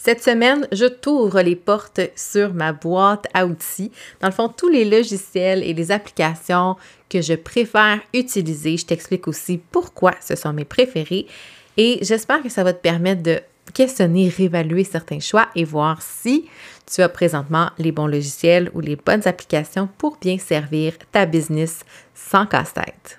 Cette semaine, je t'ouvre les portes sur ma boîte à outils. Dans le fond, tous les logiciels et les applications que je préfère utiliser. Je t'explique aussi pourquoi ce sont mes préférés. Et j'espère que ça va te permettre de questionner, réévaluer certains choix et voir si tu as présentement les bons logiciels ou les bonnes applications pour bien servir ta business sans casse-tête.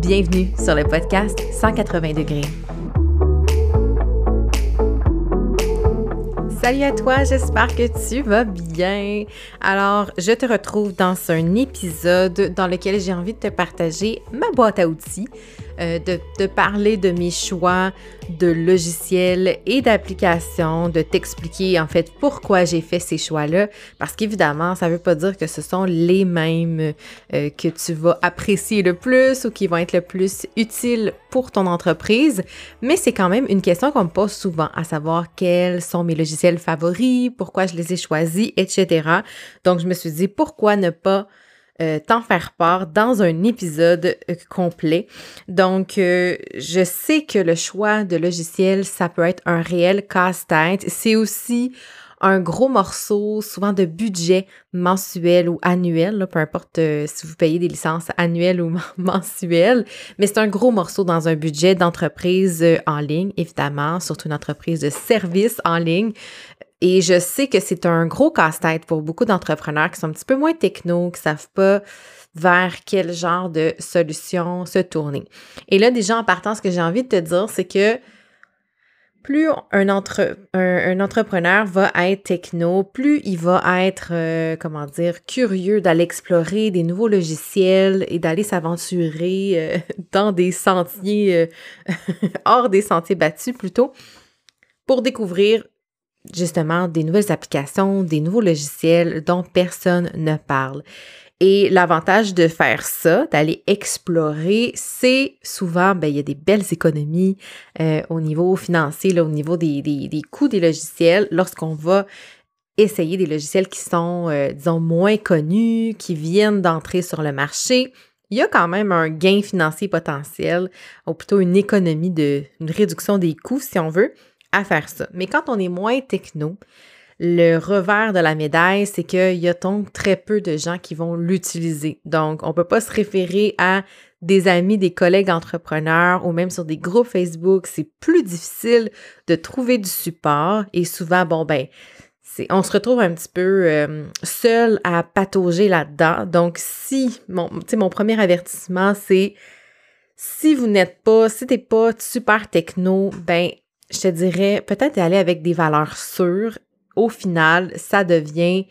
Bienvenue sur le podcast 180 degrés. Salut à toi, j'espère que tu vas bien. Alors, je te retrouve dans un épisode dans lequel j'ai envie de te partager ma boîte à outils euh, de, parler de mes choix de logiciels et d'applications, de t'expliquer en fait pourquoi j'ai fait ces choix-là, parce qu'évidemment, ça ne veut pas dire que ce sont les mêmes euh, que tu vas apprécier le plus ou qui vont être le plus utiles pour ton entreprise, mais c'est quand même une question qu'on me pose souvent, à savoir quels sont mes logiciels favoris, pourquoi je les ai choisis, etc. Donc, je me suis dit, pourquoi ne pas euh, t'en faire part dans un épisode euh, complet. Donc, euh, je sais que le choix de logiciel, ça peut être un réel casse-tête. C'est aussi un gros morceau, souvent de budget mensuel ou annuel, peu importe si vous payez des licences annuelles ou mensuelles, mais c'est un gros morceau dans un budget d'entreprise en ligne, évidemment, surtout une entreprise de service en ligne. Et je sais que c'est un gros casse-tête pour beaucoup d'entrepreneurs qui sont un petit peu moins techno, qui savent pas vers quel genre de solution se tourner. Et là, déjà en partant, ce que j'ai envie de te dire, c'est que plus un, entre, un, entrepreneur va être techno, plus il va être, euh, comment dire, curieux d'aller explorer des nouveaux logiciels et d'aller s'aventurer euh, dans des sentiers, euh, hors des sentiers battus plutôt, pour découvrir justement des nouvelles applications, des nouveaux logiciels dont personne ne parle. Et l'avantage de faire ça, d'aller explorer, c'est souvent, ben, il y a des belles économies euh, au niveau financier, au niveau des coûts des logiciels lorsqu'on va essayer des logiciels qui sont, euh, disons, moins connus, qui viennent d'entrer sur le marché. Il y a quand même un gain financier potentiel, ou plutôt une économie de, une réduction des coûts, si on veut, à faire ça. Mais quand on est moins techno, le revers de la médaille, c'est qu'il y a donc très peu de gens qui vont l'utiliser. Donc, on ne peut pas se référer à des amis, des collègues entrepreneurs ou même sur des groupes Facebook. C'est plus difficile de trouver du support et souvent, bon, ben, on se retrouve un petit peu euh, seul à patauger là-dedans. Donc, si, mon, mon premier avertissement, c'est si vous n'êtes pas, si t'es pas super techno, ben, je te dirais peut-être aller avec des valeurs sûres. Au final, ça devient,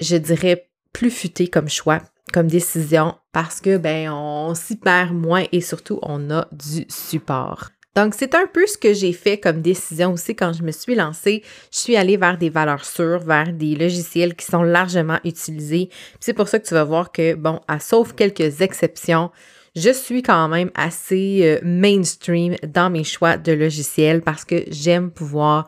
je dirais, plus futé comme choix, comme décision, parce que ben on s'y perd moins et surtout on a du support. Donc, c'est un peu ce que j'ai fait comme décision aussi quand je me suis lancée. Je suis allée vers des valeurs sûres, vers des logiciels qui sont largement utilisés. C'est pour ça que tu vas voir que, bon, à sauf quelques exceptions, je suis quand même assez euh, mainstream dans mes choix de logiciels parce que j'aime pouvoir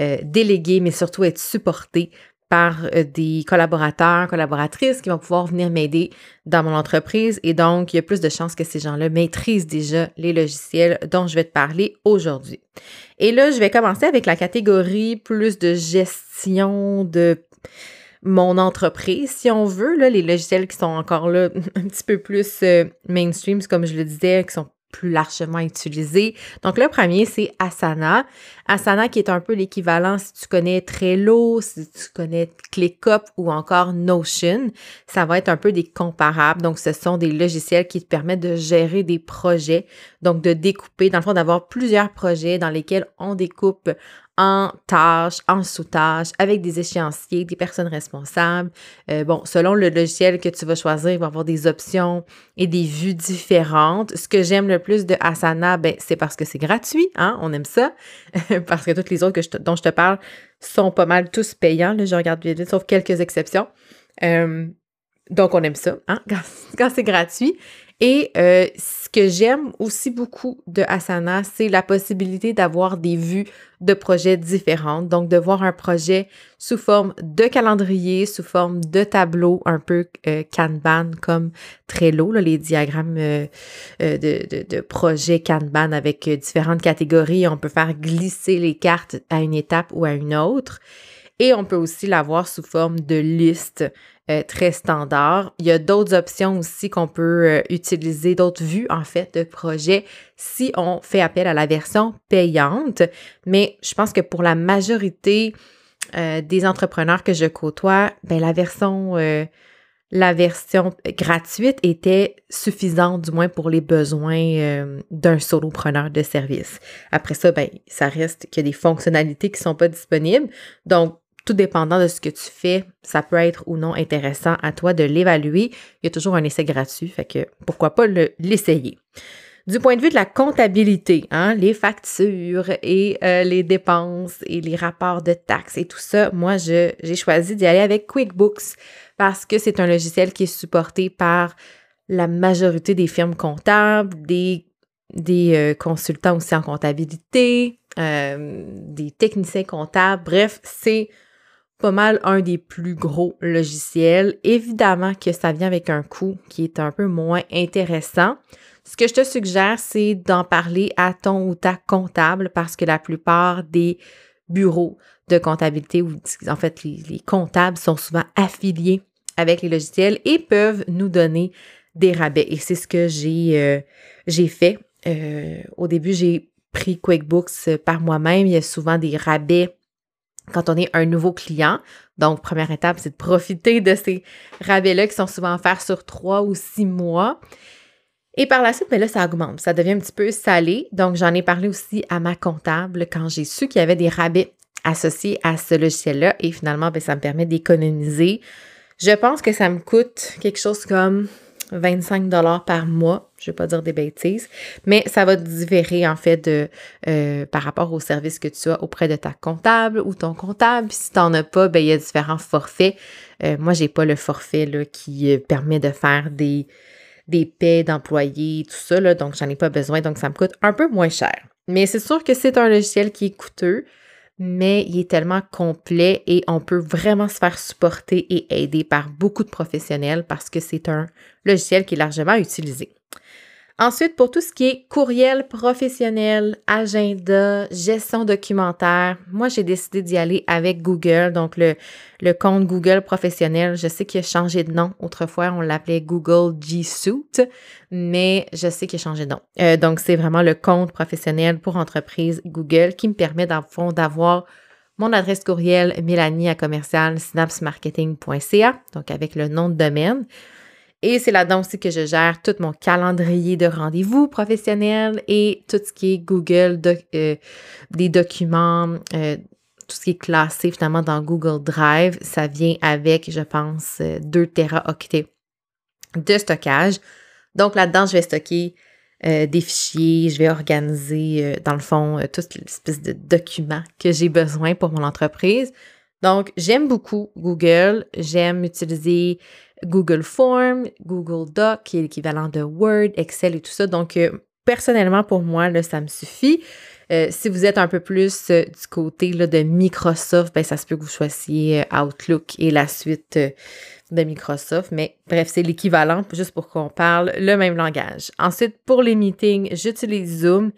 euh, déléguer, mais surtout être supportée par euh, des collaborateurs, collaboratrices qui vont pouvoir venir m'aider dans mon entreprise. Et donc, il y a plus de chances que ces gens-là maîtrisent déjà les logiciels dont je vais te parler aujourd'hui. Et là, je vais commencer avec la catégorie plus de gestion de mon entreprise, si on veut, là, les logiciels qui sont encore là un petit peu plus euh, mainstream, comme je le disais, qui sont plus largement utilisés. Donc, le premier, c'est Asana. Asana qui est un peu l'équivalent si tu connais Trello, si tu connais ClickUp ou encore Notion. Ça va être un peu des comparables. Donc, ce sont des logiciels qui te permettent de gérer des projets, donc de découper, dans le fond, d'avoir plusieurs projets dans lesquels on découpe en tâches, en sous-tâches, avec des échéanciers, des personnes responsables. Euh, bon, selon le logiciel que tu vas choisir, il va y avoir des options et des vues différentes. Ce que j'aime le plus de Asana, ben, c'est parce que c'est gratuit, hein, on aime ça, parce que toutes les autres dont je te parle sont pas mal tous payants, là, je regarde bien sauf quelques exceptions. Euh, donc, on aime ça, hein, quand c'est gratuit. Et euh, ce que j'aime aussi beaucoup de Asana, c'est la possibilité d'avoir des vues de projets différentes. Donc, de voir un projet sous forme de calendrier, sous forme de tableau, un peu euh, Kanban comme Trello, là, les diagrammes euh, de, de, de, projets Kanban avec différentes catégories. On peut faire glisser les cartes à une étape ou à une autre. Et on peut aussi l'avoir sous forme de liste euh, très standard. Il y a d'autres options aussi qu'on peut euh, utiliser, d'autres vues en fait de projet si on fait appel à la version payante. Mais je pense que pour la majorité euh, des entrepreneurs que je côtoie, ben, la version la version gratuite était suffisante, du moins pour les besoins d'un solopreneur de service. Après ça, ben, ça reste qu'il y a des fonctionnalités qui ne sont pas disponibles. Donc, tout dépendant de ce que tu fais, ça peut être ou non intéressant à toi de l'évaluer. Il y a toujours un essai gratuit, fait que pourquoi pas l'essayer. Du point de vue de la comptabilité, hein, les factures et euh, les dépenses et les rapports de taxes et tout ça, moi, j'ai choisi d'y aller avec QuickBooks parce que c'est un logiciel qui est supporté par la majorité des firmes comptables, des, des euh, consultants aussi en comptabilité, euh, des techniciens comptables. Bref, c'est pas mal un des plus gros logiciels. Évidemment que ça vient avec un coût qui est un peu moins intéressant. Ce que je te suggère, c'est d'en parler à ton ou ta comptable parce que la plupart des bureaux de comptabilité ou en fait les, comptables sont souvent affiliés avec les logiciels et peuvent nous donner des rabais. Et c'est ce que j'ai euh, fait. Euh, au début, j'ai pris QuickBooks par moi-même. Il y a souvent des rabais quand on est un nouveau client. Donc, première étape, c'est de profiter de ces rabais-là qui sont souvent offerts sur trois ou six mois. Et par la suite, mais là, ça augmente. Ça devient un petit peu salé. Donc, j'en ai parlé aussi à ma comptable quand j'ai su qu'il y avait des rabais associés à ce logiciel-là. Et finalement, ben, ça me permet d'économiser. Je pense que ça me coûte quelque chose comme 25 dollars par mois, je vais pas dire des bêtises, mais ça va différer en fait de euh, par rapport au service que tu as auprès de ta comptable ou ton comptable. si tu n'en as pas, ben, il y a différents forfaits. Euh, moi, j'ai pas le forfait qui euh, permet de faire des, des paies d'employés, tout ça, là, donc j'en ai pas besoin, donc ça me coûte un peu moins cher. Mais c'est sûr que c'est un logiciel qui est coûteux mais il est tellement complet et on peut vraiment se faire supporter et aider par beaucoup de professionnels parce que c'est un logiciel qui est largement utilisé. Ensuite, pour tout ce qui est courriel professionnel, agenda, gestion documentaire, moi, j'ai décidé d'y aller avec Google, donc le, compte Google professionnel. Je sais qu'il a changé de nom. Autrefois, on l'appelait Google G Suite, mais je sais qu'il a changé de nom. Euh, donc, c'est vraiment le compte professionnel pour entreprise Google qui me permet, d'avoir mon adresse courriel Mélanie à commercial donc avec le nom de domaine. Et c'est là-dedans aussi que je gère tout mon calendrier de rendez-vous professionnels et tout ce qui est Google, euh, des documents, euh, tout ce qui est classé finalement dans Google Drive. Ça vient avec, je pense, 2 euh, Teraoctets de stockage. Donc là-dedans, je vais stocker des fichiers, je vais organiser, dans le fond, toute l'espèce de documents que j'ai besoin pour mon entreprise. Donc, j'aime beaucoup Google. J'aime utiliser Google Form, Google Doc, qui est l'équivalent de Word, Excel et tout ça. Donc, euh, personnellement, pour moi, ça me suffit. Euh, si vous êtes un peu plus euh, du côté de Microsoft, ben, ça se peut que vous choisissiez Outlook et la suite de Microsoft. Mais bref, c'est l'équivalent, juste pour qu'on parle le même langage. Ensuite, pour les meetings, j'utilise Zoom.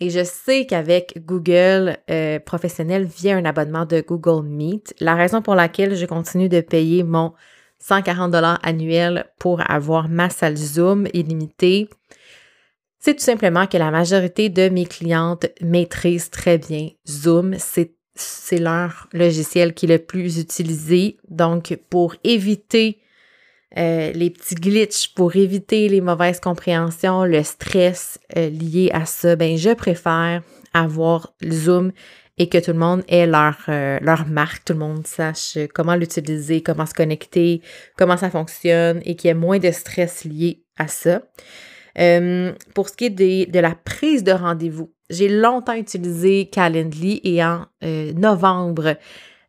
Et je sais qu'avec Google professionnel via un abonnement de Google Meet, la raison pour laquelle je continue de payer mon 140 dollars annuels pour avoir ma salle Zoom illimitée. C'est tout simplement que la majorité de mes clientes maîtrisent très bien Zoom. C'est, leur logiciel qui est le plus utilisé. Donc, pour éviter euh, les petits glitches, pour éviter les mauvaises compréhensions, le stress euh, lié à ça, ben, je préfère avoir Zoom et que tout le monde ait leur, euh, leur marque, tout le monde sache comment l'utiliser, comment se connecter, comment ça fonctionne et qu'il y ait moins de stress lié à ça. Pour ce qui est de la prise de rendez-vous, j'ai longtemps utilisé Calendly et en novembre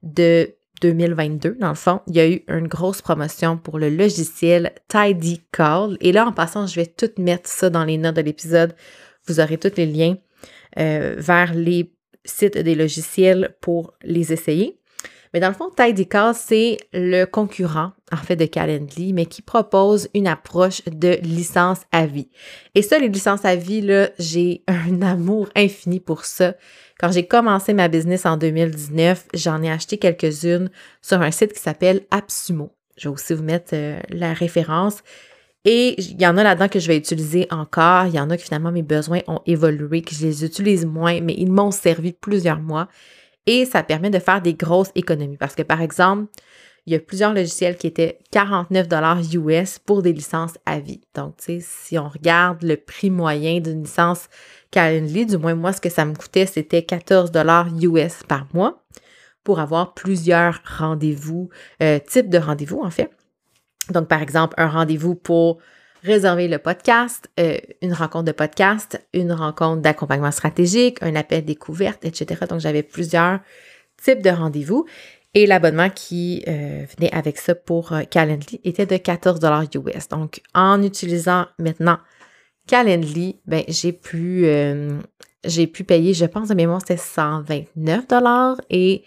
de 2022, dans le fond, il y a eu une grosse promotion pour le logiciel Tidy Call. Et là, en passant, je vais tout mettre ça dans les notes de l'épisode. Vous aurez tous les liens vers les site des logiciels pour les essayer. Mais dans le fond, Tidycast, c'est le concurrent, en fait, de Calendly, mais qui propose une approche de licence à vie. Et ça, les licences à vie, là, j'ai un amour infini pour ça. Quand j'ai commencé ma business en 2019, j'en ai acheté quelques-unes sur un site qui s'appelle Absumo. Je vais aussi vous mettre euh, la référence. Et il y en a là-dedans que je vais utiliser encore. Il y en a que finalement mes besoins ont évolué, que je les utilise moins, mais ils m'ont servi plusieurs mois. Et ça permet de faire des grosses économies. Parce que par exemple, il y a plusieurs logiciels qui étaient 49 US pour des licences à vie. Donc, tu sais, si on regarde le prix moyen d'une licence Calendly, du moins moi, ce que ça me coûtait, c'était 14 US par mois pour avoir plusieurs rendez-vous, euh, types de rendez-vous en fait. Donc, par exemple, un rendez-vous pour réserver le podcast, euh, une rencontre de podcast, une rencontre d'accompagnement stratégique, un appel découverte, etc. Donc, j'avais plusieurs types de rendez-vous. Et l'abonnement qui euh, venait avec ça pour euh, Calendly était de 14 US. Donc, en utilisant maintenant Calendly, ben, j'ai pu, j'ai pu payer, je pense de mémoire, c'était 129 et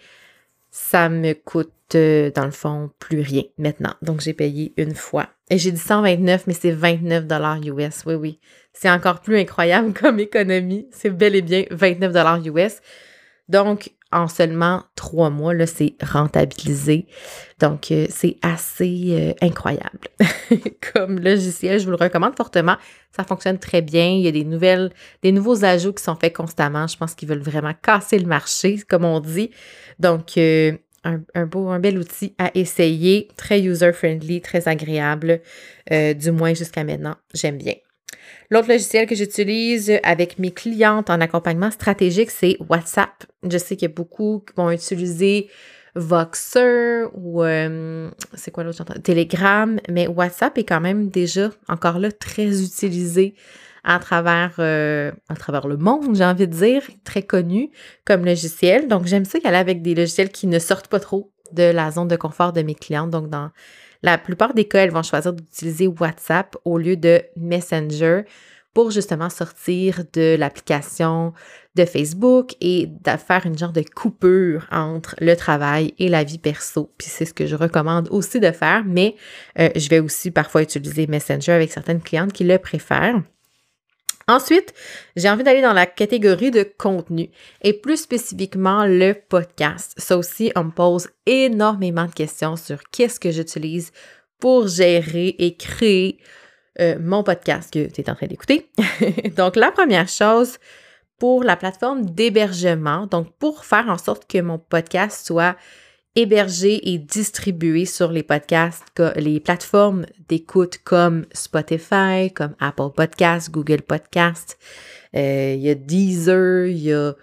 ça me coûte dans le fond, plus rien maintenant. Donc, j'ai payé une fois. Et j'ai dit 129, mais c'est 29 dollars US. Oui, oui. C'est encore plus incroyable comme économie. C'est bel et bien 29 dollars US. Donc, en seulement trois mois, là, c'est rentabilisé. Donc, euh, c'est assez euh, incroyable. Comme logiciel, je vous le recommande fortement. Ça fonctionne très bien. Il y a des nouvelles, des nouveaux ajouts qui sont faits constamment. Je pense qu'ils veulent vraiment casser le marché, comme on dit. Donc, euh, un, beau, un bel outil à essayer, très user-friendly, très agréable, du moins jusqu'à maintenant. J'aime bien. L'autre logiciel que j'utilise avec mes clientes en accompagnement stratégique, c'est WhatsApp. Je sais qu'il y a beaucoup qui vont utiliser Voxer ou euh, c'est quoi l'autre? Telegram, mais WhatsApp est quand même déjà encore là très utilisé à travers, euh, à travers le monde, j'ai envie de dire, très connu comme logiciel. Donc, j'aime ça y aller avec des logiciels qui ne sortent pas trop de la zone de confort de mes clientes. Donc, dans la plupart des cas, elles vont choisir d'utiliser WhatsApp au lieu de Messenger pour justement sortir de l'application de Facebook et de faire une genre de coupure entre le travail et la vie perso. Puis c'est ce que je recommande aussi de faire, mais euh, je vais aussi parfois utiliser Messenger avec certaines clientes qui le préfèrent. Ensuite, j'ai envie d'aller dans la catégorie de contenu et plus spécifiquement le podcast. Ça aussi, on me pose énormément de questions sur qu'est-ce que j'utilise pour gérer et créer euh, mon podcast que tu es en train d'écouter. donc, la première chose pour la plateforme d'hébergement, donc pour faire en sorte que mon podcast soit hébergé et distribué sur les podcasts, les plateformes d'écoute comme Spotify, comme Apple Podcasts, Google Podcasts. Euh, il y a Deezer, il y a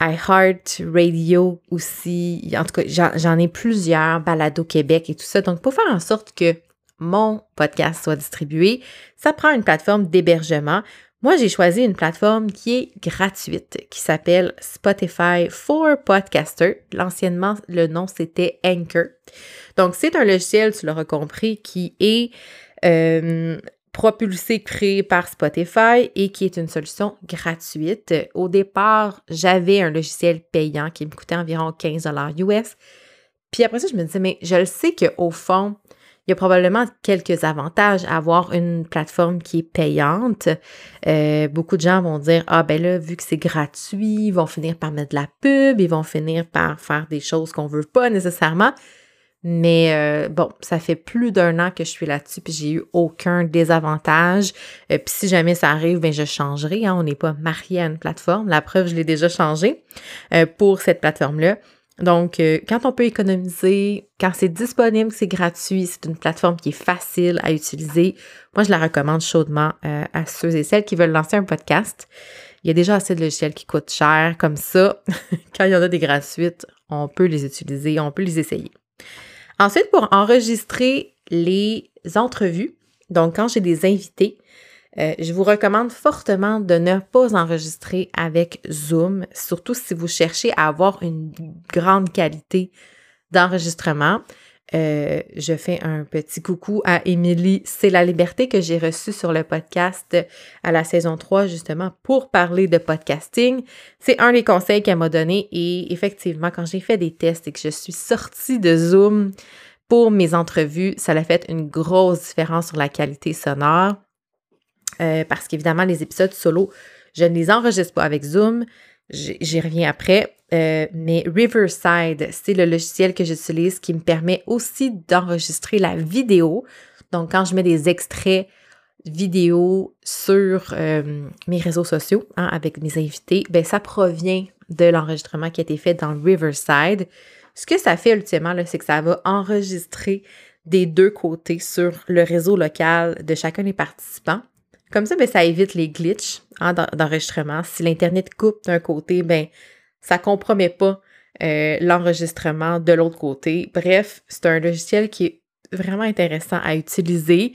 iHeart Radio aussi. En tout cas, j'en ai plusieurs, Balado Québec et tout ça. Donc, pour faire en sorte que mon podcast soit distribué, ça prend une plateforme d'hébergement. Moi, j'ai choisi une plateforme qui est gratuite, qui s'appelle Spotify for Podcaster. L'anciennement, le nom, c'était Anchor. Donc, c'est un logiciel, tu l'auras compris, qui est euh, propulsé, créé par Spotify et qui est une solution gratuite. Au départ, j'avais un logiciel payant qui me coûtait environ 15 US. Puis après ça, je me disais, mais je le sais qu'au fond, il y a probablement quelques avantages à avoir une plateforme qui est payante. Euh, beaucoup de gens vont dire Ah, ben là, vu que c'est gratuit, ils vont finir par mettre de la pub, ils vont finir par faire des choses qu'on veut pas nécessairement. Mais euh, bon, ça fait plus d'un an que je suis là-dessus, puis j'ai eu aucun désavantage. Euh, puis si jamais ça arrive, ben je changerai. Hein. on n'est pas marié à une plateforme. La preuve, je l'ai déjà changé pour cette plateforme-là. Donc, euh, quand on peut économiser, quand c'est disponible, c'est gratuit, c'est une plateforme qui est facile à utiliser, moi, je la recommande chaudement euh, à ceux et celles qui veulent lancer un podcast. Il y a déjà assez de logiciels qui coûtent cher, comme ça, quand il y en a des gratuites, on peut les utiliser, on peut les essayer. Ensuite, pour enregistrer les entrevues, donc quand j'ai des invités, euh, je vous recommande fortement de ne pas enregistrer avec Zoom, surtout si vous cherchez à avoir une grande qualité d'enregistrement. Euh, je fais un petit coucou à Émilie C'est la liberté que j'ai reçue sur le podcast à la saison 3 justement pour parler de podcasting. C'est un des conseils qu'elle m'a donné et effectivement quand j'ai fait des tests et que je suis sortie de Zoom pour mes entrevues, ça a fait une grosse différence sur la qualité sonore. Euh, parce qu'évidemment, les épisodes solo, je ne les enregistre pas avec Zoom. J'y reviens après. Euh, mais Riverside, c'est le logiciel que j'utilise qui me permet aussi d'enregistrer la vidéo. Donc, quand je mets des extraits vidéo sur euh, mes réseaux sociaux hein, avec mes invités, ben ça provient de l'enregistrement qui a été fait dans Riverside. Ce que ça fait ultimement, c'est que ça va enregistrer des deux côtés sur le réseau local de chacun des participants. Comme ça, ben, ça évite les glitches hein, d'enregistrement. Si l'Internet coupe d'un côté, ben, ça compromet pas euh, l'enregistrement de l'autre côté. Bref, c'est un logiciel qui est vraiment intéressant à utiliser.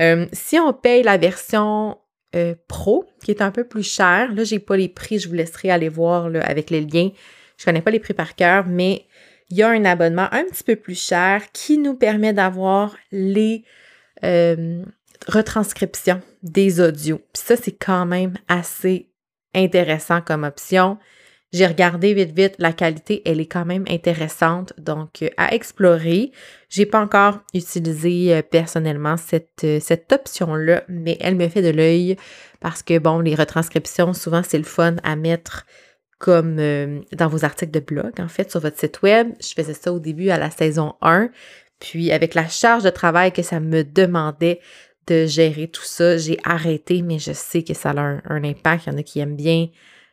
Euh, si on paye la version euh, pro, qui est un peu plus chère, là, j'ai pas les prix, je vous laisserai aller voir là, avec les liens. Je connais pas les prix par cœur, mais il y a un abonnement un petit peu plus cher qui nous permet d'avoir les retranscription des audios. Puis ça, c'est quand même assez intéressant comme option. J'ai regardé vite vite, la qualité, elle est quand même intéressante, donc euh, à explorer. J'ai pas encore utilisé euh, personnellement cette, euh, cette option-là, mais elle me fait de l'œil parce que bon, les retranscriptions, souvent c'est le fun à mettre comme dans vos articles de blog, en fait, sur votre site web. Je faisais ça au début à la saison 1. Puis avec la charge de travail que ça me demandait de gérer tout ça. J'ai arrêté, mais je sais que ça a un, impact. Il y en a qui aiment bien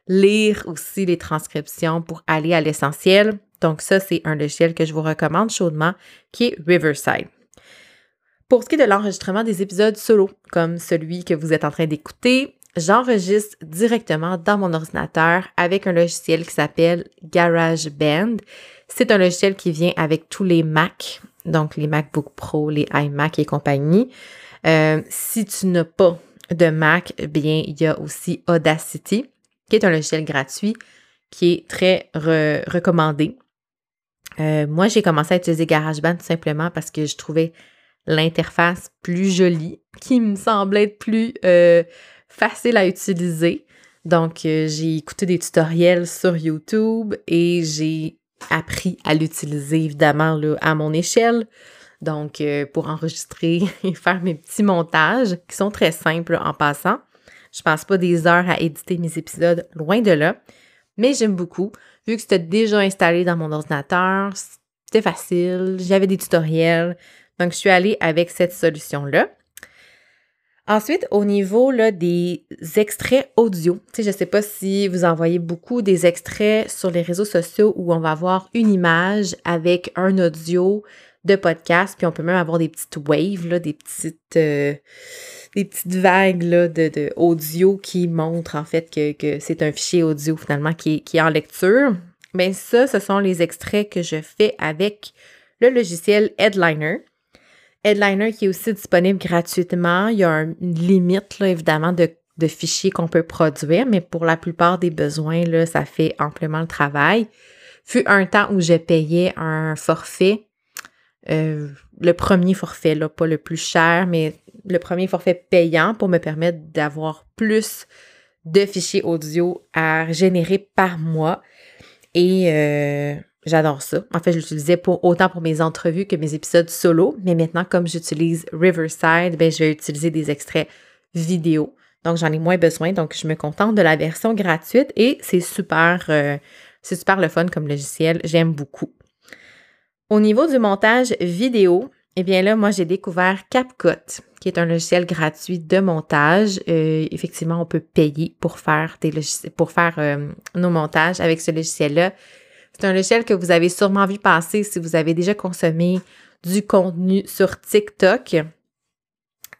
lire aussi les transcriptions pour aller à l'essentiel. Donc ça, c'est un logiciel que je vous recommande chaudement, qui est Riverside. Pour ce qui est de l'enregistrement des épisodes solo, comme celui que vous êtes en train d'écouter, j'enregistre directement dans mon ordinateur avec un logiciel qui s'appelle GarageBand. C'est un logiciel qui vient avec tous les Mac, donc les MacBook Pro, les iMac et compagnie. Euh, si tu n'as pas de Mac, eh bien, il y a aussi Audacity, qui est un logiciel gratuit qui est très recommandé. Euh, moi, j'ai commencé à utiliser GarageBand tout simplement parce que je trouvais l'interface plus jolie, qui me semblait être plus euh, facile à utiliser. Donc, j'ai écouté des tutoriels sur YouTube et j'ai appris à l'utiliser évidemment à mon échelle. Donc, euh, pour enregistrer et faire mes petits montages qui sont très simples en passant. Je passe pas des heures à éditer mes épisodes, loin de là. Mais j'aime beaucoup. Vu que c'était déjà installé dans mon ordinateur, c'était facile, j'avais des tutoriels. Donc, je suis allée avec cette solution-là. Ensuite, au niveau là, des extraits audio, je ne sais pas si vous envoyez beaucoup des extraits sur les réseaux sociaux où on va avoir une image avec un audio de podcast, puis on peut même avoir des petites waves, là, des petites euh, des petites vagues là, de, de, audio qui montrent en fait que, que c'est un fichier audio finalement qui qui est en lecture. Bien, ça, ce sont les extraits que je fais avec le logiciel Headliner. Headliner qui est aussi disponible gratuitement. Il y a une limite, évidemment, de, de fichiers qu'on peut produire, mais pour la plupart des besoins, là, ça fait amplement le travail. Fut un temps où je payais un forfait euh, le premier forfait, là, pas le plus cher, mais le premier forfait payant pour me permettre d'avoir plus de fichiers audio à générer par mois. Et euh, j'adore ça. En fait, je l'utilisais pour, autant pour mes entrevues que mes épisodes solo. Mais maintenant, comme j'utilise Riverside, ben, je vais utiliser des extraits vidéo. Donc, j'en ai moins besoin. Donc, je me contente de la version gratuite et c'est super, euh, c'est super le fun comme logiciel. J'aime beaucoup. Au niveau du montage vidéo, eh bien là, moi, j'ai découvert CapCut, qui est un logiciel gratuit de montage. Euh, effectivement, on peut payer pour faire, euh, nos montages avec ce logiciel-là. C'est un logiciel que vous avez sûrement vu passer si vous avez déjà consommé du contenu sur TikTok.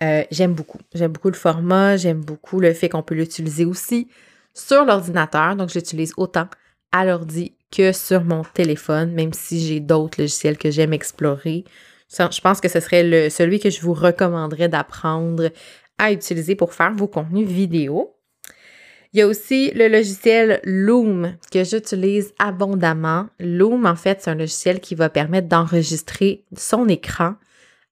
Euh, j'aime beaucoup. J'aime beaucoup le format, j'aime beaucoup le fait qu'on peut l'utiliser aussi sur l'ordinateur. Donc, j'utilise autant à l'ordi que sur mon téléphone, même si j'ai d'autres logiciels que j'aime explorer. Je pense que ce serait celui que je vous recommanderais d'apprendre à utiliser pour faire vos contenus vidéo. Il y a aussi le logiciel Loom que j'utilise abondamment. Loom, en fait, c'est un logiciel qui va permettre d'enregistrer son écran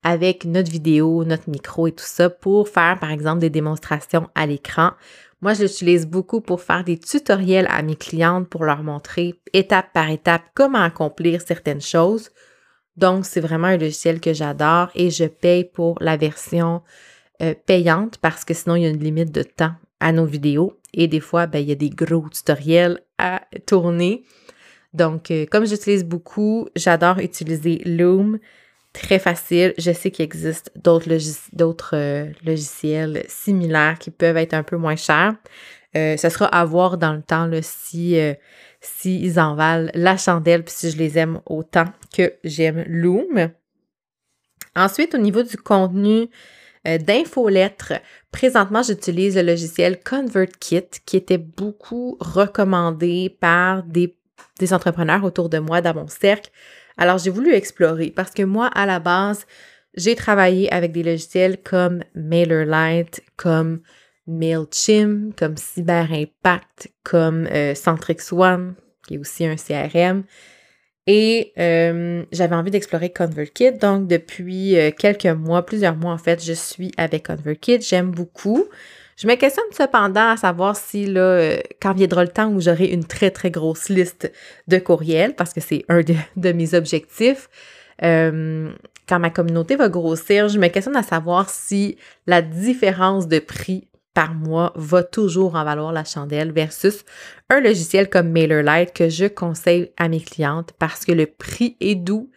avec notre vidéo, notre micro et tout ça pour faire, par exemple, des démonstrations à l'écran. Moi, je l'utilise beaucoup pour faire des tutoriels à mes clientes pour leur montrer étape par étape comment accomplir certaines choses. Donc, c'est vraiment un logiciel que j'adore et je paye pour la version euh, payante parce que sinon, il y a une limite de temps à nos vidéos et des fois, ben, il y a des gros tutoriels à tourner. Donc, euh, comme j'utilise beaucoup, j'adore utiliser Loom. Très facile. Je sais qu'il existe d'autres euh, logiciels similaires qui peuvent être un peu moins chers. Euh, ça sera à voir dans le temps là, si, ils en valent la chandelle, puis si je les aime autant que j'aime Loom. Ensuite, au niveau du contenu, euh, d'infolettres. Présentement, j'utilise le logiciel ConvertKit qui était beaucoup recommandé par des, entrepreneurs autour de moi dans mon cercle. Alors, j'ai voulu explorer parce que moi, à la base, j'ai travaillé avec des logiciels comme MailerLite, comme MailChimp, comme CyberImpact, comme euh, Centrix qui est aussi un CRM. Et euh, j'avais envie d'explorer ConvertKit. Donc, depuis euh, quelques mois, plusieurs mois en fait, je suis avec ConvertKit. J'aime beaucoup. Je me questionne cependant à savoir si, là, euh, quand viendra le temps où j'aurai une très, très grosse liste de courriels, parce que c'est un de, mes objectifs, quand ma communauté va grossir, je me questionne à savoir si la différence de prix par mois va toujours en valoir la chandelle versus un logiciel comme MailerLite que je conseille à mes clientes parce que le prix est doux,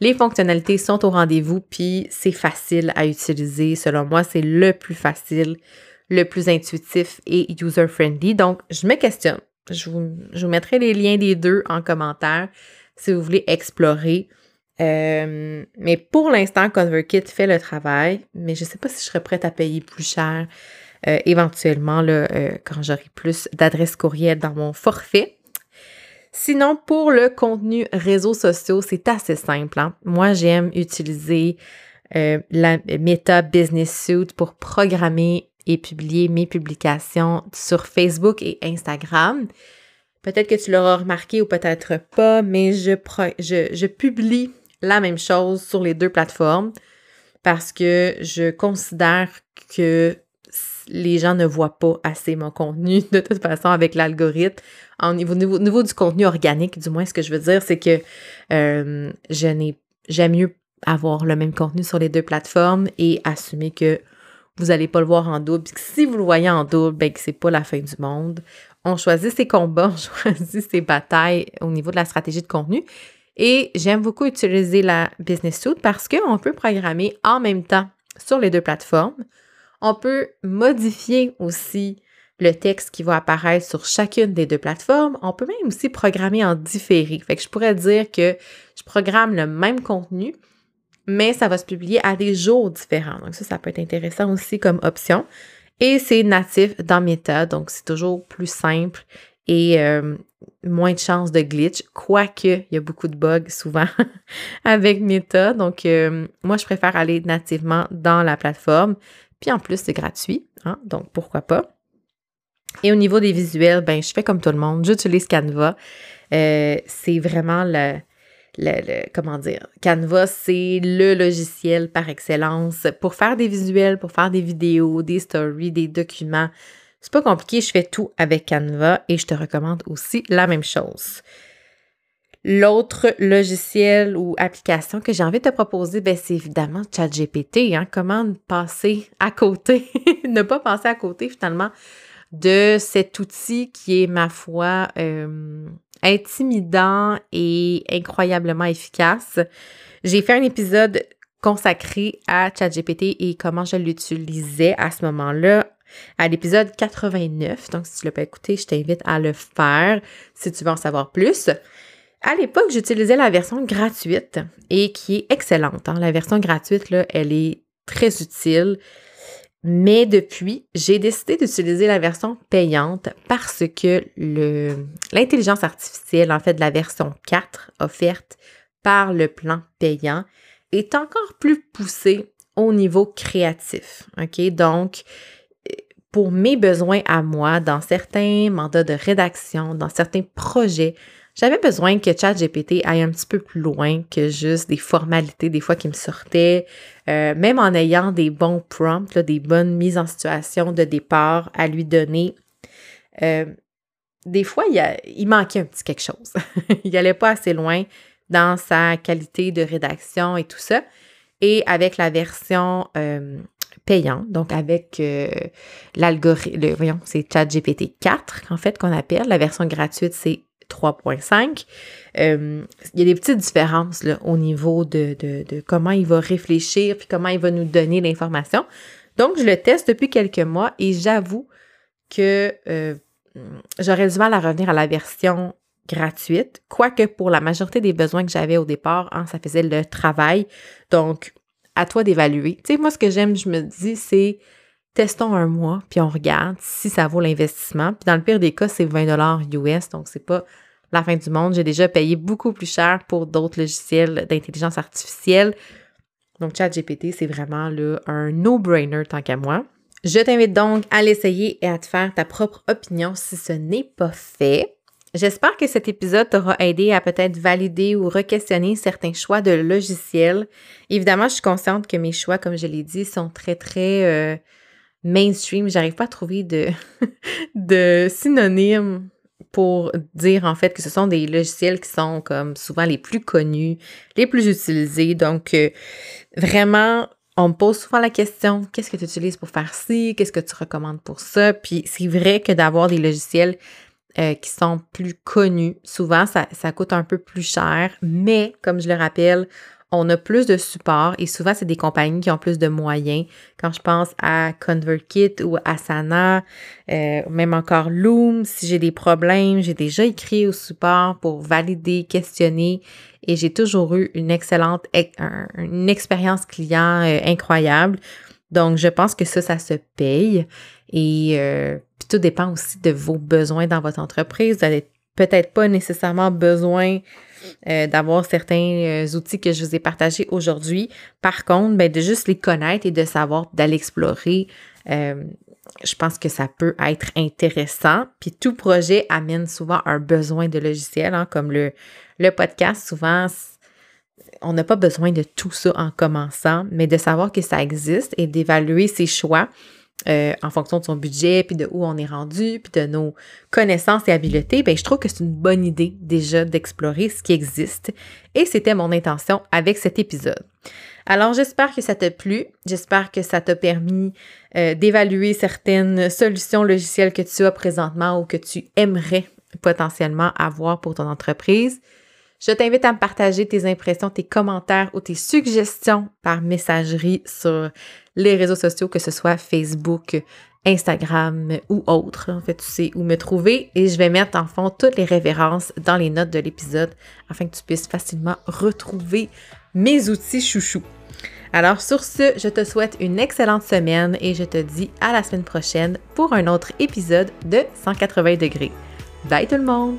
les fonctionnalités sont au rendez-vous, puis c'est facile à utiliser. Selon moi, c'est le plus facile, le plus intuitif et user-friendly. Donc, je me questionne. Je vous, mettrai les liens des deux en commentaire si vous voulez explorer. Euh, mais pour l'instant, ConvertKit fait le travail, mais je ne sais pas si je serais prête à payer plus cher euh, éventuellement là, euh, quand j'aurai plus d'adresses courriel dans mon forfait. Sinon, pour le contenu réseaux sociaux, c'est assez simple. Hein. Moi, j'aime utiliser la Meta Business Suite pour programmer et publier mes publications sur Facebook et Instagram. Peut-être que tu l'auras remarqué ou peut-être pas, mais je, je, publie la même chose sur les deux plateformes parce que je considère que les gens ne voient pas assez mon contenu de toute façon avec l'algorithme. Au niveau, niveau, du contenu organique, du moins, ce que je veux dire, c'est que euh, j'aime mieux avoir le même contenu sur les deux plateformes et assumer que vous n'allez pas le voir en double. Puis si vous le voyez en double, ben que c'est pas la fin du monde. On choisit ses combats, on choisit ses batailles au niveau de la stratégie de contenu. Et j'aime beaucoup utiliser la Business Suite parce qu'on peut programmer en même temps sur les deux plateformes. On peut modifier aussi le texte qui va apparaître sur chacune des deux plateformes. On peut même aussi programmer en différé. Fait que je pourrais dire que je programme le même contenu, mais ça va se publier à des jours différents. Donc ça, ça peut être intéressant aussi comme option. Et c'est natif dans Meta, donc c'est toujours plus simple et euh, moins de chances de glitch, quoique il y a beaucoup de bugs souvent avec Meta. Donc, euh, moi, je préfère aller nativement dans la plateforme. Puis en plus, c'est gratuit, hein, donc pourquoi pas. Et au niveau des visuels, ben, je fais comme tout le monde, j'utilise Canva. Euh, c'est vraiment le, le, comment dire, Canva, c'est le logiciel par excellence pour faire des visuels, pour faire des vidéos, des stories, des documents. C'est pas compliqué, je fais tout avec Canva et je te recommande aussi la même chose. L'autre logiciel ou application que j'ai envie de te proposer, ben, c'est évidemment ChatGPT. Hein? Comment passer à côté, ne pas passer à côté finalement de cet outil qui est, ma foi, euh, intimidant et incroyablement efficace. J'ai fait un épisode consacré à ChatGPT et comment je l'utilisais à ce moment-là à l'épisode 89. Donc, si tu ne l'as pas écouté, je t'invite à le faire si tu veux en savoir plus. À l'époque, j'utilisais la version gratuite et qui est excellente. Hein. La version gratuite, là, elle est très utile. Mais depuis, j'ai décidé d'utiliser la version payante parce que l'intelligence artificielle, en fait, de la version 4 offerte par le plan payant, est encore plus poussée au niveau créatif. OK? Donc, pour mes besoins à moi, dans certains mandats de rédaction, dans certains projets, j'avais besoin que ChatGPT aille un petit peu plus loin que juste des formalités, des fois qui me sortaient, euh, même en ayant des bons prompts, des bonnes mises en situation de départ à lui donner. Euh, des fois, il, manquait un petit quelque chose. il n'allait pas assez loin dans sa qualité de rédaction et tout ça. Et avec la version euh, payante, donc avec l'algorithme, voyons, c'est ChatGPT 4 en fait qu'on appelle. La version gratuite, c'est 3.5. Euh, il y a des petites différences au niveau de, comment il va réfléchir puis comment il va nous donner l'information. Donc, je le teste depuis quelques mois et j'avoue que euh, j'aurais du mal à revenir à la version gratuite, quoique pour la majorité des besoins que j'avais au départ, hein, ça faisait le travail. Donc, à toi d'évaluer. Tu sais, moi, ce que j'aime, je me dis, c'est testons un mois, puis on regarde si ça vaut l'investissement. Puis dans le pire des cas, c'est 20 US, donc c'est pas la fin du monde. J'ai déjà payé beaucoup plus cher pour d'autres logiciels d'intelligence artificielle. Donc ChatGPT, c'est vraiment un no-brainer tant qu'à moi. Je t'invite donc à l'essayer et à te faire ta propre opinion si ce n'est pas fait. J'espère que cet épisode t'aura aidé à peut-être valider ou re-questionner certains choix de logiciels. Évidemment, je suis consciente que mes choix, comme je l'ai dit, sont très, très euh, mainstream. J'arrive pas à trouver de, de synonyme pour dire en fait que ce sont des logiciels qui sont comme souvent les plus connus, les plus utilisés. Donc, euh, vraiment, on me pose souvent la question qu'est-ce que tu utilises pour faire ci? Qu'est-ce que tu recommandes pour ça? Puis c'est vrai que d'avoir des logiciels euh, qui sont plus connus, souvent ça, ça coûte un peu plus cher, mais comme je le rappelle, on a plus de support et souvent, c'est des compagnies qui ont plus de moyens. Quand je pense à ConvertKit ou Asana, euh, même encore Loom, si j'ai des problèmes, j'ai déjà écrit au support pour valider, questionner et j'ai toujours eu une excellente, une expérience client euh, incroyable. Donc, je pense que ça, ça se paye. Et euh, tout dépend aussi de vos besoins dans votre entreprise. Peut-être pas nécessairement besoin euh, d'avoir certains euh, outils que je vous ai partagés aujourd'hui. Par contre, ben, de juste les connaître et de savoir d'aller explorer, euh, je pense que ça peut être intéressant. Puis tout projet amène souvent un besoin de logiciel, hein, comme le, le podcast. Souvent, on n'a pas besoin de tout ça en commençant, mais de savoir que ça existe et d'évaluer ses choix euh, en fonction de son budget, puis de où on est rendu, puis de nos connaissances et habiletés, ben, je trouve que c'est une bonne idée déjà d'explorer ce qui existe. Et c'était mon intention avec cet épisode. Alors, j'espère que ça t'a plu. J'espère que ça t'a permis euh, d'évaluer certaines solutions logicielles que tu as présentement ou que tu aimerais potentiellement avoir pour ton entreprise. Je t'invite à me partager tes impressions, tes commentaires ou tes suggestions par messagerie sur les réseaux sociaux, que ce soit Facebook, Instagram ou autre. En fait, tu sais où me trouver et je vais mettre en fond toutes les références dans les notes de l'épisode afin que tu puisses facilement retrouver mes outils chouchous. Alors sur ce, je te souhaite une excellente semaine et je te dis à la semaine prochaine pour un autre épisode de 180 degrés. Bye tout le monde!